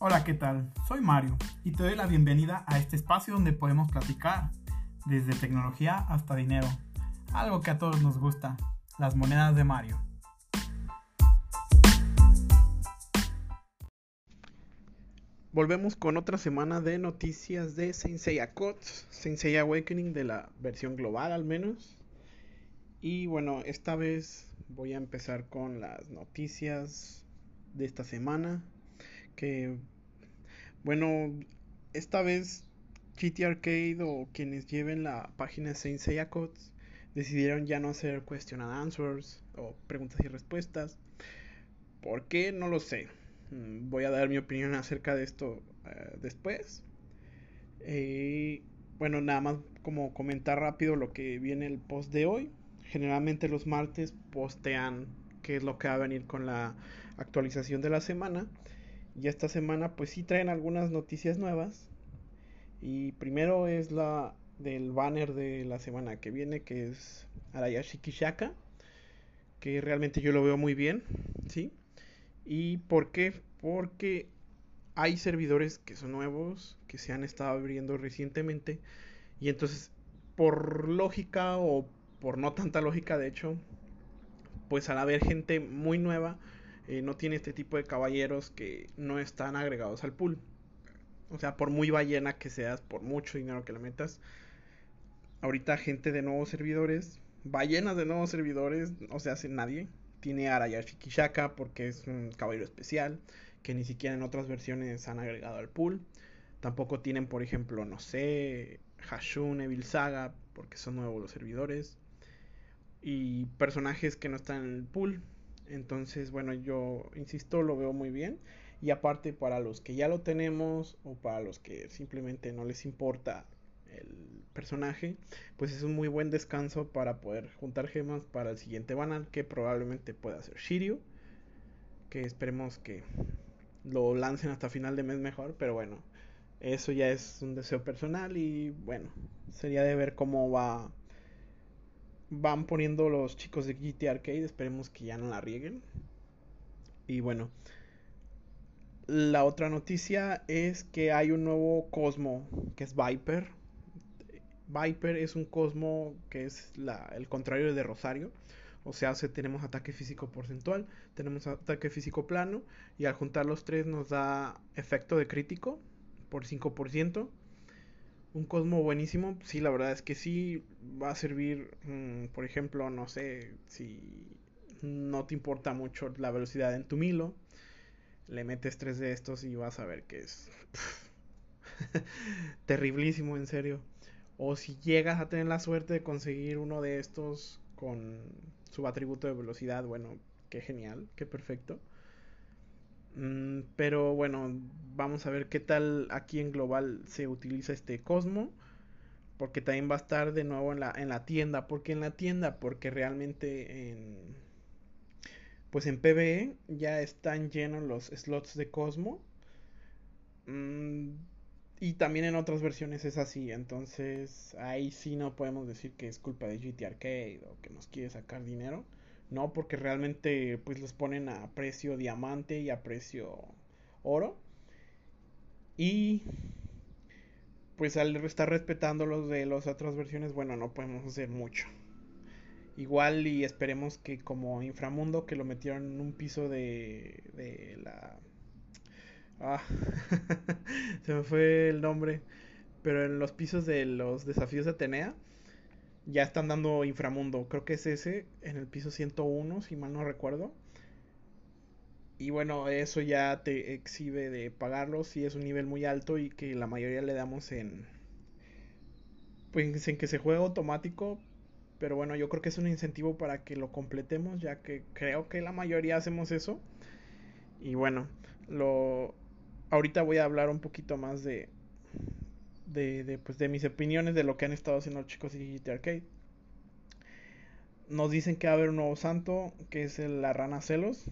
Hola, ¿qué tal? Soy Mario y te doy la bienvenida a este espacio donde podemos platicar desde tecnología hasta dinero, algo que a todos nos gusta, las monedas de Mario. Volvemos con otra semana de noticias de Codes, Saint Seiya Awakening de la versión global al menos. Y bueno, esta vez voy a empezar con las noticias de esta semana. Que bueno, esta vez GT Arcade o quienes lleven la página Saint Seiya Codes decidieron ya no hacer question and answers o preguntas y respuestas. ¿Por qué? No lo sé. Mm, voy a dar mi opinión acerca de esto eh, después. Eh, bueno, nada más como comentar rápido lo que viene el post de hoy. Generalmente los martes postean qué es lo que va a venir con la actualización de la semana. Y esta semana pues sí traen algunas noticias nuevas. Y primero es la del banner de la semana que viene, que es Arayashi Kishaka, que realmente yo lo veo muy bien, ¿sí? ¿Y por qué? Porque hay servidores que son nuevos, que se han estado abriendo recientemente, y entonces, por lógica o por no tanta lógica, de hecho, pues al haber gente muy nueva, eh, no tiene este tipo de caballeros que no están agregados al pool. O sea, por muy ballena que seas, por mucho dinero que le metas, ahorita gente de nuevos servidores, ballenas de nuevos servidores, no se hace nadie. Tiene Arayashi Kishaka porque es un caballero especial que ni siquiera en otras versiones han agregado al pool. Tampoco tienen, por ejemplo, no sé, Hashun, Evil Saga, porque son nuevos los servidores. Y personajes que no están en el pool. Entonces, bueno, yo insisto, lo veo muy bien. Y aparte, para los que ya lo tenemos o para los que simplemente no les importa el personaje, pues es un muy buen descanso para poder juntar gemas para el siguiente banal que probablemente pueda ser Shiryu. Que esperemos que lo lancen hasta final de mes mejor, pero bueno, eso ya es un deseo personal y bueno, sería de ver cómo va van poniendo los chicos de GT Arcade, esperemos que ya no la rieguen. Y bueno, la otra noticia es que hay un nuevo Cosmo, que es Viper. Viper es un Cosmo que es la, el contrario de Rosario. O sea, tenemos ataque físico porcentual, tenemos ataque físico plano y al juntar los tres nos da efecto de crítico por 5%. Un Cosmo buenísimo, sí, la verdad es que sí va a servir, mm, por ejemplo, no sé, si no te importa mucho la velocidad en tu Milo, le metes tres de estos y vas a ver que es terriblísimo, en serio. O si llegas a tener la suerte de conseguir uno de estos con su atributo de velocidad, bueno, qué genial, qué perfecto. Mm, pero bueno, vamos a ver qué tal aquí en global se utiliza este Cosmo. Porque también va a estar de nuevo en la, en la tienda. porque en la tienda? Porque realmente en... Pues en PBE ya están llenos los slots de Cosmo. Mm, y también en otras versiones es así. Entonces ahí sí no podemos decir que es culpa de GT Arcade o que nos quiere sacar dinero. No, porque realmente pues los ponen a precio diamante y a precio oro. Y pues al estar respetando los de las otras versiones, bueno, no podemos hacer mucho. Igual y esperemos que como Inframundo que lo metieron en un piso de, de la Ah, se me fue el nombre. Pero en los pisos de los desafíos de Atenea ya están dando inframundo. Creo que es ese, en el piso 101, si mal no recuerdo. Y bueno, eso ya te exhibe de pagarlo si es un nivel muy alto y que la mayoría le damos en. Pues en que se juega automático. Pero bueno, yo creo que es un incentivo para que lo completemos, ya que creo que la mayoría hacemos eso. Y bueno, lo ahorita voy a hablar un poquito más de, de, pues, de mis opiniones de lo que han estado haciendo los chicos de GT Arcade. Nos dicen que va a haber un nuevo santo, que es la rana celos,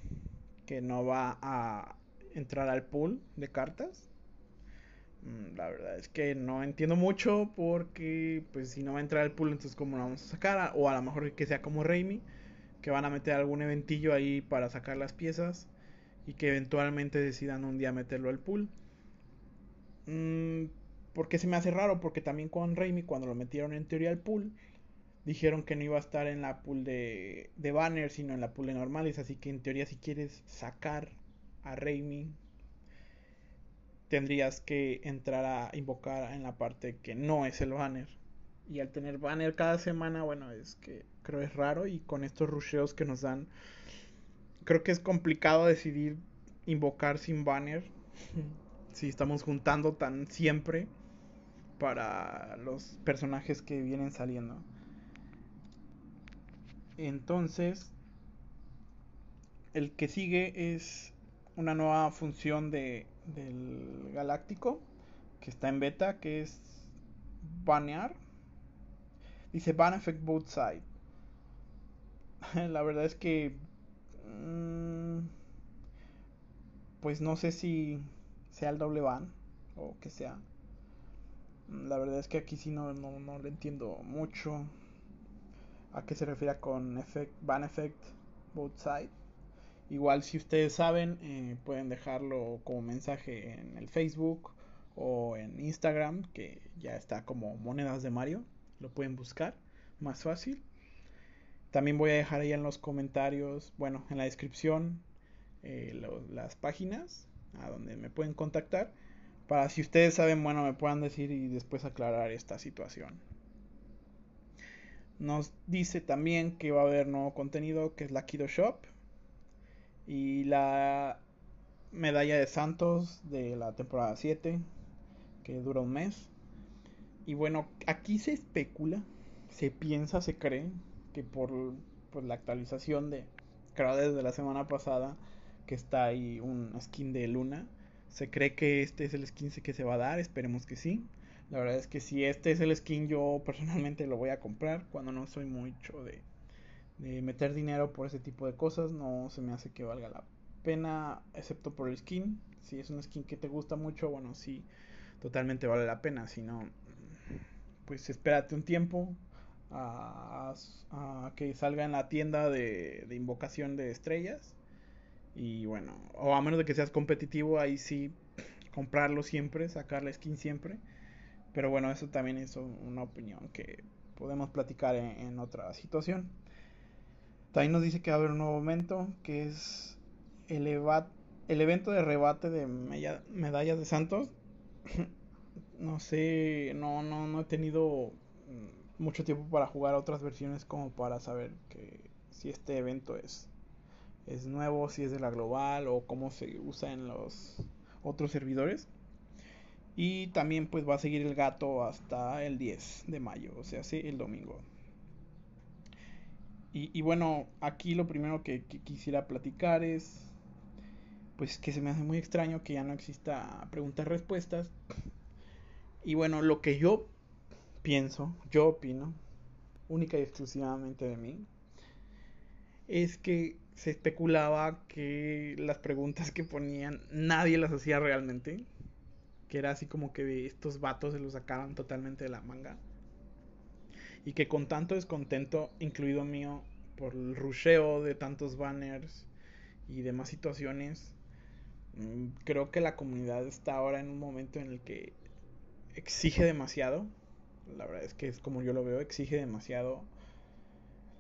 que no va a entrar al pool de cartas. Mm, la verdad es que no entiendo mucho porque pues si no va a entrar al pool entonces cómo lo vamos a sacar o a lo mejor que sea como Raimi que van a meter algún eventillo ahí para sacar las piezas y que eventualmente decidan un día meterlo al pool. Mm, porque se me hace raro, porque también con Raimi cuando lo metieron en teoría al pool, dijeron que no iba a estar en la pool de, de banners, sino en la pool de normales. Así que en teoría si quieres sacar a Raimi, tendrías que entrar a invocar en la parte que no es el banner. Y al tener banner cada semana, bueno, es que creo es raro y con estos rusheos que nos dan, creo que es complicado decidir invocar sin banner. si estamos juntando tan siempre para los personajes que vienen saliendo. Entonces, el que sigue es una nueva función de, del Galáctico que está en beta, que es banear. Dice ban effect both side. La verdad es que mm, pues no sé si sea el doble ban o que sea. La verdad es que aquí sí no, no, no le entiendo mucho a qué se refiere con effect, ban effect both side. Igual si ustedes saben eh, pueden dejarlo como mensaje en el Facebook o en Instagram que ya está como monedas de Mario. Lo pueden buscar más fácil. También voy a dejar ahí en los comentarios, bueno, en la descripción eh, las páginas a donde me pueden contactar para si ustedes saben, bueno, me puedan decir y después aclarar esta situación. Nos dice también que va a haber nuevo contenido que es la Kido Shop y la medalla de Santos de la temporada 7 que dura un mes. Y bueno, aquí se especula, se piensa, se cree que por, la actualización de, creo desde la semana pasada, que está ahí un skin de Luna, se cree que este es el skin que se va a dar, esperemos que sí. La verdad es que si este es el skin yo personalmente lo voy a comprar cuando no soy mucho de, de meter dinero por ese tipo de cosas. No se me hace que valga la pena excepto por el skin. Si es un skin que te gusta mucho, bueno, sí, totalmente vale la pena. Si no, pues espérate un tiempo a, a que salga en la tienda de, de invocación de estrellas y bueno, o a menos de que seas competitivo, ahí sí comprarlo siempre, sacar la skin siempre. Pero bueno, eso también es una opinión que podemos platicar en, otra situación. También nos dice que va a haber un nuevo momento que es el, el evento de rebate de medallas de Santos. no sé, no, no, no he tenido mucho tiempo para jugar otras versiones como para saber que si este evento es es nuevo, si es de la global o cómo se usa en los otros servidores. Y también pues va a seguir el gato hasta el 10 de mayo, o sea, sí, el domingo. Y, bueno, aquí lo primero que, quisiera platicar es, pues que se me hace muy extraño que ya no exista preguntas-respuestas. Y bueno, lo que yo pienso, yo opino, única y exclusivamente de mí, es que se especulaba que las preguntas que ponían nadie las hacía realmente. Que era así como que estos vatos se los sacaban totalmente de la manga. Y que con tanto descontento, incluido mío, por el rusheo de tantos banners y demás situaciones, mm, creo que la comunidad está ahora en un momento en el que exige demasiado. La verdad es que es como yo lo veo, exige demasiado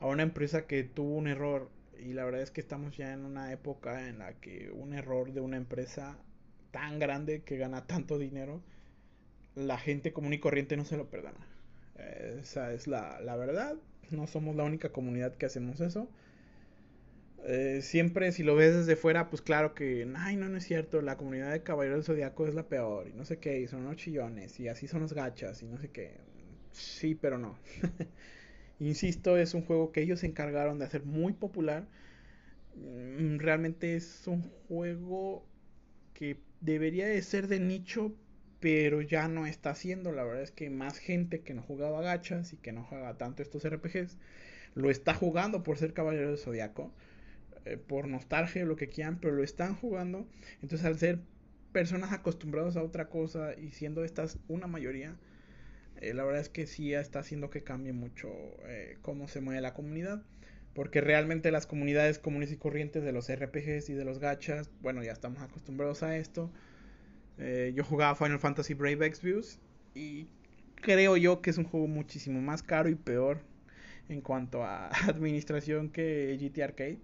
a una empresa que tuvo un error y la verdad es que estamos ya en una época en la que un error de una empresa tan grande que gana tanto dinero, la gente común y corriente no se lo perdona. Esa es la, la verdad. No somos la única comunidad que hacemos eso. Eh, siempre si lo ves desde fuera, pues claro que, ay, no, no es cierto, la comunidad de Caballero del Zodiaco es la peor, y no sé qué, y son unos chillones, y así son los gachas, y no sé qué. Sí, pero no. Insisto, es un juego que ellos se encargaron de hacer muy popular. Mm, realmente es un juego que debería de ser de nicho, pero ya no está haciendo. La verdad es que más gente que no jugaba gachas y que no juega tanto estos RPGs lo está jugando por ser caballero de zodiaco, eh, por nostalgia lo que quieran, pero lo están jugando. Entonces, al ser personas acostumbradas a otra cosa y siendo estas una mayoría, eh, la verdad es que sí está haciendo que cambie mucho eh, cómo se mueve la comunidad. Porque realmente las comunidades comunes y corrientes de los RPGs y de los gachas, bueno, ya estamos acostumbrados a esto. Eh, yo jugaba Final Fantasy Brave Exvius y creo yo que es un juego muchísimo más caro y peor en cuanto a administración que GT Arcade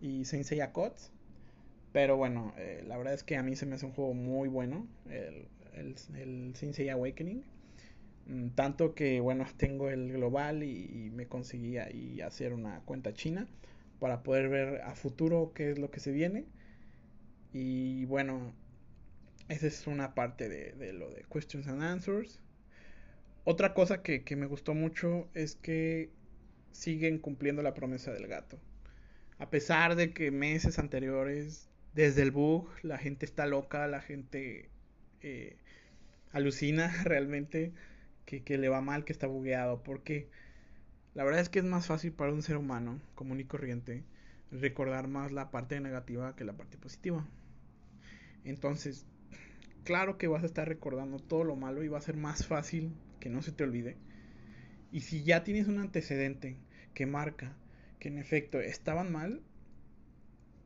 y Sensei Akots. Pero bueno, la verdad es que a mí se me hace un juego muy bueno, el, el, el Sensei Awakening. Mm, tanto que, bueno, tengo el global y, me conseguí ahí hacer una cuenta china para poder ver a futuro qué es lo que se viene. Y bueno, esa es una parte de, de lo de Questions and Answers. Otra cosa que, que, me gustó mucho es que siguen cumpliendo la promesa del gato. A pesar de que meses anteriores, desde el bug, la gente está loca, la gente eh, alucina realmente que, le va mal, que está bugueado, porque la verdad es que es más fácil para un ser humano común y corriente recordar más la parte negativa que la parte positiva. Entonces, claro que vas a estar recordando todo lo malo y va a ser más fácil que no se te olvide. Y si ya tienes un antecedente que marca que en efecto estaban mal,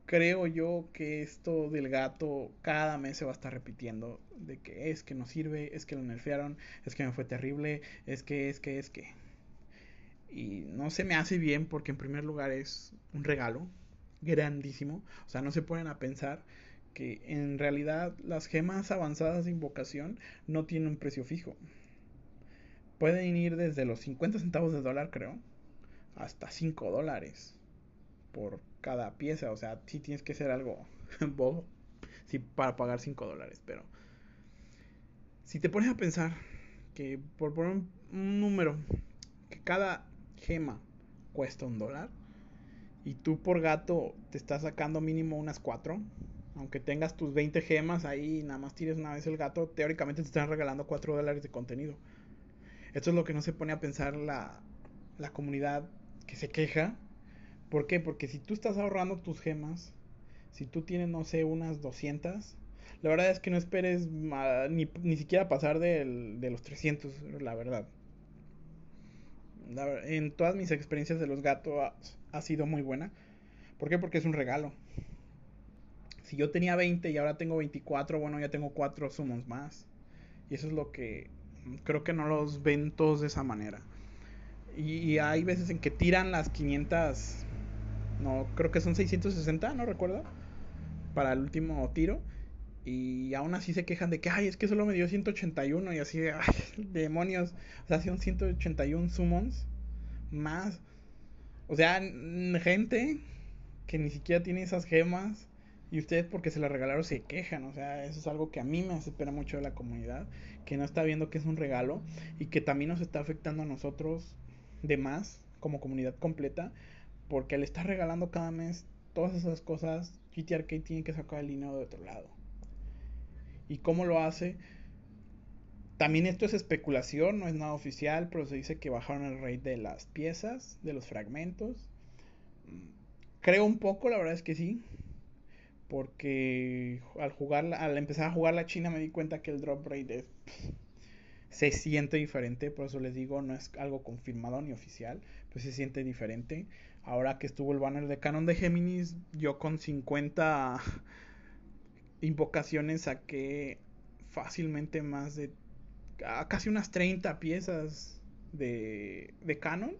creo yo que esto del gato cada mes se va a estar repitiendo de que es que no sirve, es que lo nerfearon, es que me fue terrible, es que, es que, es que. Y no se me hace bien porque en primer lugar es un regalo grandísimo. O sea, no se ponen a pensar que en realidad las gemas avanzadas de invocación no tienen un precio fijo. Pueden ir desde los 50 centavos de dólar, creo, hasta 5 dólares por cada pieza. O sea, sí tienes que ser algo bobo sí, para pagar 5 dólares. Pero si te pones a pensar que por poner un, número, que cada gema cuesta un dólar. Y tú por gato te estás sacando mínimo unas 4. Aunque tengas tus 20 gemas ahí y nada más tires una vez el gato, teóricamente te están regalando 4 dólares de contenido. Esto es lo que no se pone a pensar la, la comunidad que se queja ¿Por qué? Porque si tú estás ahorrando tus gemas, si tú tienes, no sé, unas 200, la verdad es que no esperes ni, ni, siquiera pasar de los 300, la verdad. En todas mis experiencias de los gatos ha, sido muy buena. ¿Por qué? Porque es un regalo. Si yo tenía 20 y ahora tengo 24, bueno, ya tengo 4 sumos más. Y eso es lo que creo que no los ven todos de esa manera. Y, y hay veces en que tiran las 500 no, creo que son 660, no recuerdo. Para el último tiro. Y aún así se quejan de que, ay, es que solo me dio 181. Y así ay, demonios. O sea, son 181 summons. Más. O sea, gente que ni siquiera tiene esas gemas. Y ustedes porque se las regalaron se quejan. O sea, eso es algo que a mí me espera mucho de la comunidad. Que no está viendo que es un regalo. Y que también nos está afectando a nosotros de más. Como comunidad completa. Porque le está regalando cada mes todas esas cosas, GT Arcade tiene que sacar el dinero de otro lado. ¿Y cómo lo hace? También esto es especulación, no es nada oficial, pero se dice que bajaron el rate de las piezas, de los fragmentos. Creo un poco, la verdad es que sí. Porque al jugar, al empezar a jugar la China me di cuenta que el drop rate se siente diferente, por eso les digo, no es algo confirmado ni oficial, pues se siente diferente. Ahora que estuvo el banner de Canon de Géminis, yo con 50 invocaciones saqué fácilmente más de casi unas 30 piezas de, de Canon.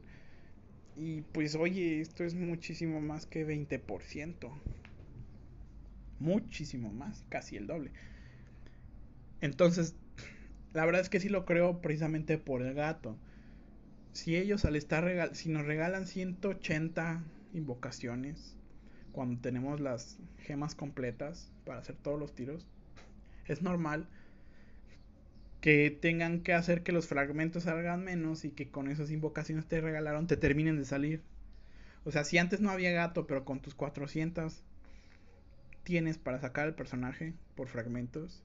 Y pues oye, esto es muchísimo más que 20%. Muchísimo más, casi el doble. Entonces, la verdad es que sí lo creo precisamente por el gato si ellos al estar regal si nos regalan 180 invocaciones cuando tenemos las gemas completas para hacer todos los tiros, es normal que tengan que hacer que los fragmentos salgan menos y que con esas invocaciones te regalaron te terminen de salir. O sea, si antes no había gato, pero con tus 400 tienes para sacar el personaje por fragmentos.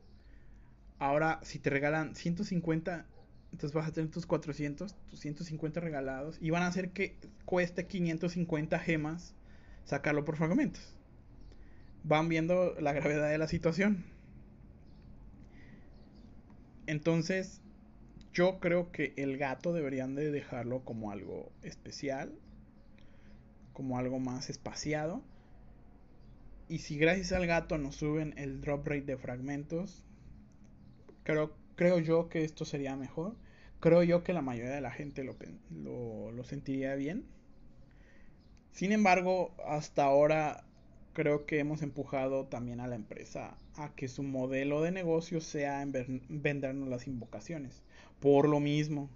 Ahora, si te regalan 150 entonces vas a tener tus 400, tus 150 regalados. Y van a hacer que cueste 550 gemas sacarlo por fragmentos. Van viendo la gravedad de la situación. Entonces, yo creo que el gato deberían de dejarlo como algo especial. como algo más espaciado. Y si gracias al gato nos suben el drop rate de fragmentos, creo, creo yo que esto sería mejor. Creo yo que la mayoría de la gente lo, lo, sentiría bien. Sin embargo, hasta ahora creo que hemos empujado también a la empresa a que su modelo de negocio sea en vendernos las invocaciones. Por lo mismo,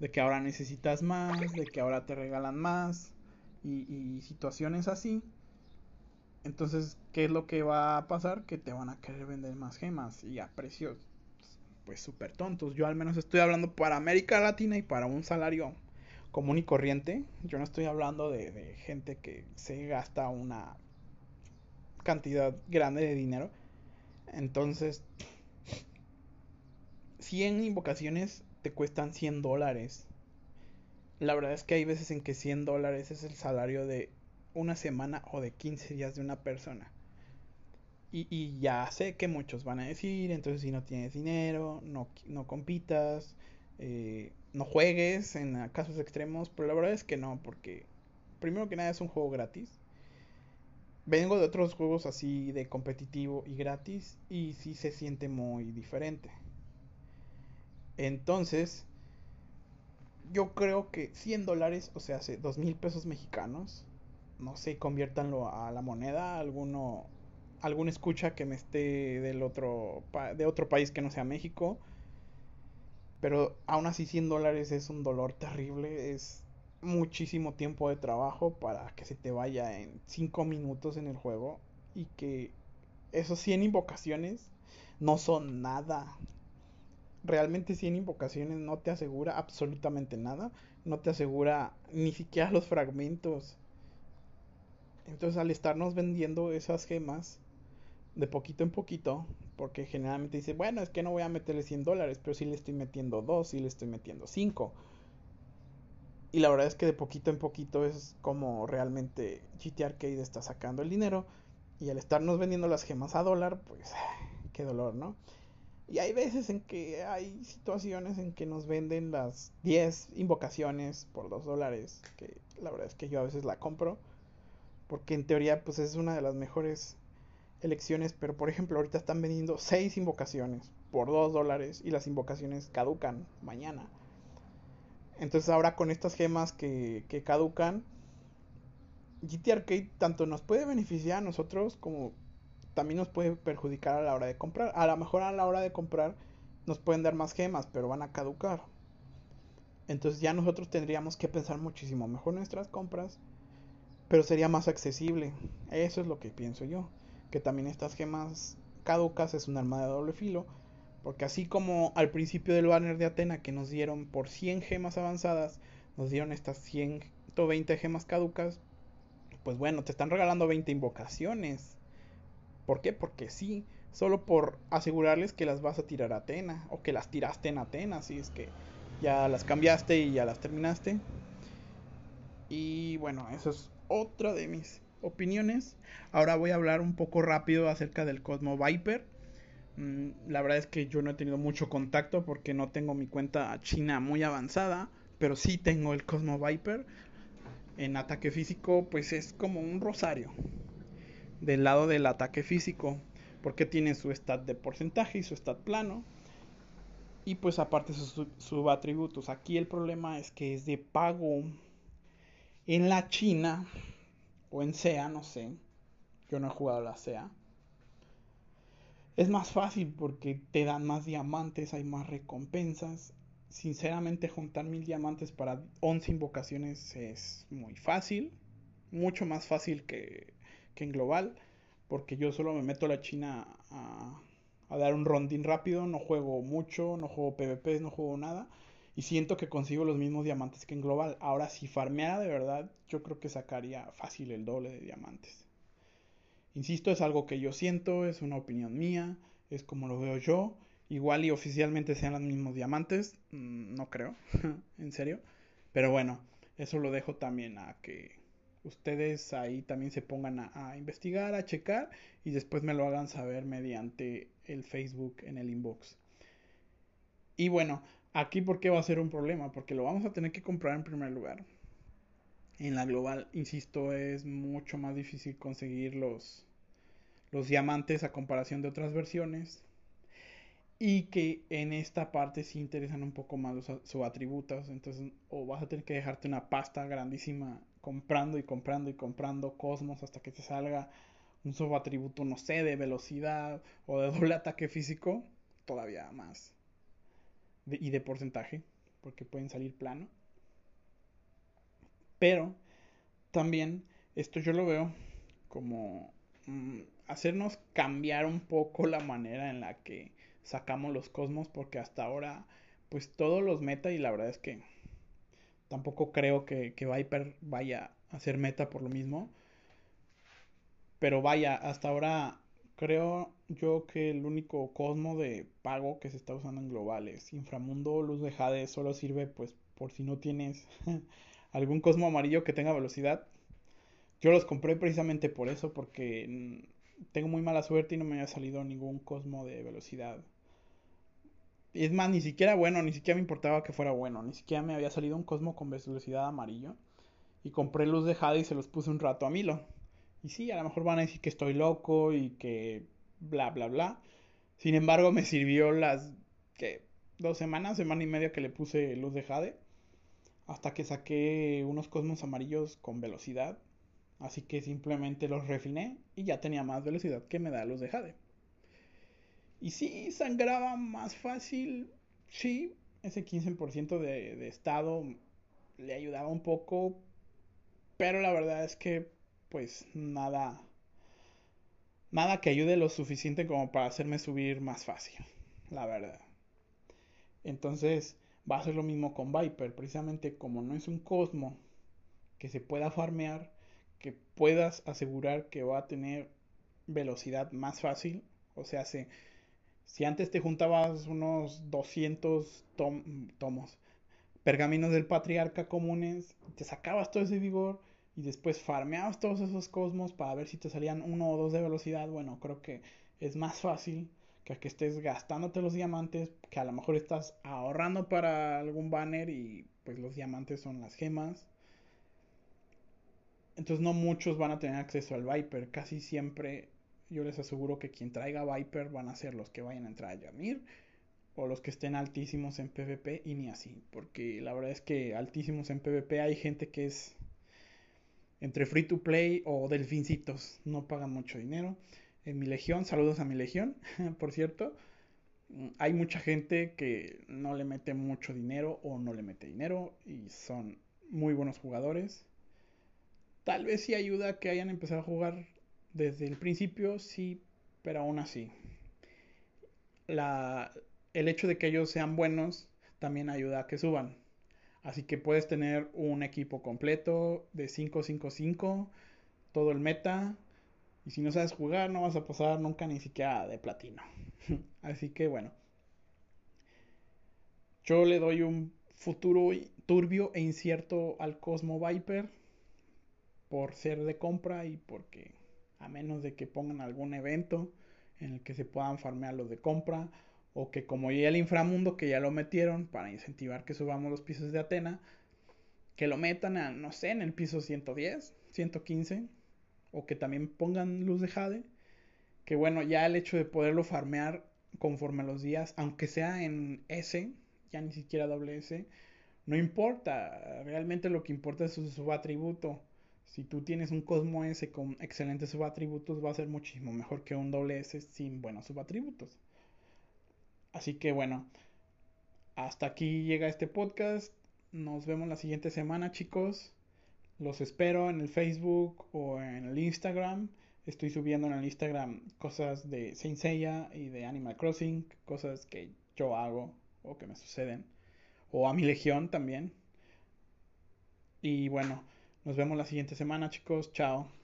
de que ahora necesitas más, de que ahora te regalan más y, situaciones así. Entonces, ¿qué es lo que va a pasar? Que te van a querer vender más gemas y a precios pues súper tontos. Yo al menos estoy hablando para América Latina y para un salario común y corriente. Yo no estoy hablando de, gente que se gasta una cantidad grande de dinero. Entonces, 100 invocaciones te cuestan 100 dólares. La verdad es que hay veces en que 100 dólares es el salario de una semana o de 15 días de una persona. Y, ya sé que muchos van a decir, entonces si no tienes dinero, no, no compitas, eh, no juegues en casos extremos, pero la verdad es que no, porque primero que nada es un juego gratis. Vengo de otros juegos así de competitivo y gratis y sí se siente muy diferente. Entonces, yo creo que 100 dólares, o sea, hace 2 mil pesos mexicanos, no sé, conviértanlo a la moneda, alguno, algún escucha que me esté del otro, de otro país que no sea México, pero aún así 100 dólares es un dolor terrible, es muchísimo tiempo de trabajo para que se te vaya en 5 minutos en el juego y que esos 100 invocaciones no son nada realmente 100 invocaciones no te asegura absolutamente nada. No te asegura ni siquiera los fragmentos. Entonces al estarnos vendiendo esas gemas de poquito en poquito, porque generalmente dice, bueno, es que no voy a meterle 100 dólares, pero sí le estoy metiendo 2, sí le estoy metiendo 5. Y la verdad es que de poquito en poquito es como realmente GT Arcade está sacando el dinero. Y al estarnos vendiendo las gemas a dólar, pues qué dolor, ¿no? Y hay veces en que hay situaciones en que nos venden las 10 invocaciones por 2 dólares, que la verdad es que yo a veces la compro, porque en teoría pues es una de las mejores elecciones, pero por ejemplo ahorita están vendiendo 6 invocaciones por 2 dólares y las invocaciones caducan mañana. Entonces ahora con estas gemas que, que caducan, GT Arcade tanto nos puede beneficiar a nosotros como también nos puede perjudicar a la hora de comprar. A lo mejor a la hora de comprar nos pueden dar más gemas, pero van a caducar. Entonces ya nosotros tendríamos que pensar muchísimo mejor nuestras compras, pero sería más accesible. Eso es lo que pienso yo. Que también estas gemas caducas es un arma de doble filo. Porque así como al principio del banner de Atena que nos dieron por 100 gemas avanzadas, nos dieron estas 120 gemas caducas, pues bueno, te están regalando 20 invocaciones. ¿Por qué? Porque sí, solo por asegurarles que las vas a tirar a Atena o que las tiraste en Atena, si es que ya las cambiaste y ya las terminaste. Y bueno, eso es otra de mis opiniones. Ahora voy a hablar un poco rápido acerca del Cosmo Viper. Mm, la verdad es que yo no he tenido mucho contacto porque no tengo mi cuenta china muy avanzada, pero sí tengo el Cosmo Viper. En ataque físico, pues es como un rosario del lado del ataque físico, porque tiene su stat de porcentaje y su stat plano. Y pues aparte sus subatributos. Aquí el problema es que es de pago. En la China o en SEA, no sé. Yo no he jugado la SEA. Es más fácil porque te dan más diamantes, hay más recompensas. Sinceramente juntar mil diamantes para 11 invocaciones es muy fácil. Mucho más fácil que que en global, porque yo solo me meto a la China a, dar un rondín rápido, no juego mucho, no juego PvP, no juego nada, y siento que consigo los mismos diamantes que en global. Ahora, si farmeara de verdad, yo creo que sacaría fácil el doble de diamantes. Insisto, es algo que yo siento, es una opinión mía, es como lo veo yo. Igual y oficialmente sean los mismos diamantes, mm, no creo, en serio. Pero bueno, eso lo dejo también a que ustedes ahí también se pongan a, investigar, a checar y después me lo hagan saber mediante el Facebook en el inbox. Y bueno, aquí por qué va a ser un problema, porque lo vamos a tener que comprar en primer lugar. En la global, insisto, es mucho más difícil conseguir los, los diamantes a comparación de otras versiones. Y que en esta parte sí interesan un poco más los subatributos. Entonces, o vas a tener que dejarte una pasta grandísima comprando y comprando y comprando cosmos hasta que te salga un subatributo, no sé, de velocidad o de doble ataque físico. Todavía más. Y de porcentaje. Porque pueden salir plano. Pero también esto yo lo veo como mm, hacernos cambiar un poco la manera en la que sacamos los cosmos porque hasta ahora pues todos los meta y la verdad es que tampoco creo que, que Viper vaya a ser meta por lo mismo. Pero vaya, hasta ahora creo yo que el único cosmo de pago que se está usando en global es Inframundo, Luz de Jade, solo sirve pues por si no tienes algún cosmo amarillo que tenga velocidad. Yo los compré precisamente por eso, porque mm, tengo muy mala suerte y no me había salido ningún cosmo de velocidad. Es más, ni siquiera bueno, ni siquiera me importaba que fuera bueno, ni siquiera me había salido un cosmo con velocidad amarillo. Y compré luz de Jade y se los puse un rato a Milo. Y sí, a lo mejor van a decir que estoy loco y que bla, bla, bla. Sin embargo, me sirvió las que dos semanas, semana y media que le puse luz de Jade hasta que saqué unos cosmos amarillos con velocidad. Así que simplemente los refiné y ya tenía más velocidad que me da los de Jade. Y sí, sangraba más fácil. Sí, ese 15% de, de estado le ayudaba un poco. Pero la verdad es que, pues nada. Nada que ayude lo suficiente como para hacerme subir más fácil. La verdad. Entonces, Va a ser lo mismo con Viper, precisamente como no es un cosmo que se pueda farmear, que puedas asegurar que va a tener velocidad más fácil. O sea, si, si antes te juntabas unos 200 tomos, pergaminos del patriarca comunes, te sacabas todo ese vigor y después farmeabas todos esos cosmos para ver si te salían uno o dos de velocidad. Bueno, creo que es más fácil que que estés gastándote los diamantes, que a lo mejor estás ahorrando para algún banner y pues los diamantes son las gemas. Entonces no muchos van a tener acceso al Viper, casi siempre yo les aseguro que quien traiga Viper van a ser los que vayan a entrar a Yamir o los que estén altísimos en PvP y ni así, porque la verdad es que altísimos en PvP hay gente que es entre free to play o delfincitos, no pagan mucho dinero en mi legión, saludos a mi legión, por cierto, hay mucha gente que no le mete mucho dinero o no le mete dinero y son muy buenos jugadores. Tal vez sí ayuda que hayan empezado a jugar desde el principio, sí, pero aún así. La, el hecho de que ellos sean buenos también ayuda a que suban. Así que puedes tener un equipo completo de 5-5-5, todo el meta, y si no sabes jugar, no vas a pasar nunca ni siquiera de platino. Así que bueno. Yo le doy un futuro turbio e incierto al Cosmo Viper. Por ser de compra y porque a menos de que pongan algún evento en el que se puedan farmear los de compra. O que como ya el inframundo que ya lo metieron para incentivar que subamos los pisos de Atena. Que lo metan a, no sé, en el piso 110, 115 o que también pongan luz de Jade. Que bueno, ya el hecho de poderlo farmear conforme a los días, aunque sea en S, ya ni siquiera doble S, no importa. Realmente lo que importa es su subatributo. Si tú tienes un Cosmo S con excelentes subatributos, va a ser muchísimo mejor que un doble S sin buenos subatributos. Así que bueno, hasta aquí llega este podcast. Nos vemos la siguiente semana, chicos. Los espero en el Facebook o en el Instagram. Estoy subiendo en el Instagram cosas de Saint Seiya y de Animal Crossing, cosas que yo hago o que me suceden. O a mi legión también. Y bueno, nos vemos la siguiente semana, chicos. Chao.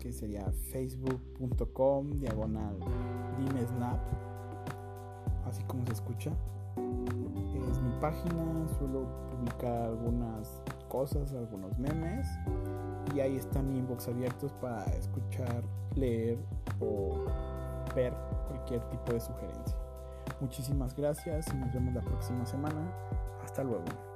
que sería facebook.com diagonal dimesnap, así como se escucha. Es mi página, suelo publicar algunas cosas, algunos memes y ahí está mi inbox abiertos para escuchar, leer o ver cualquier tipo de sugerencia. Muchísimas gracias y nos vemos la próxima semana. Hasta luego.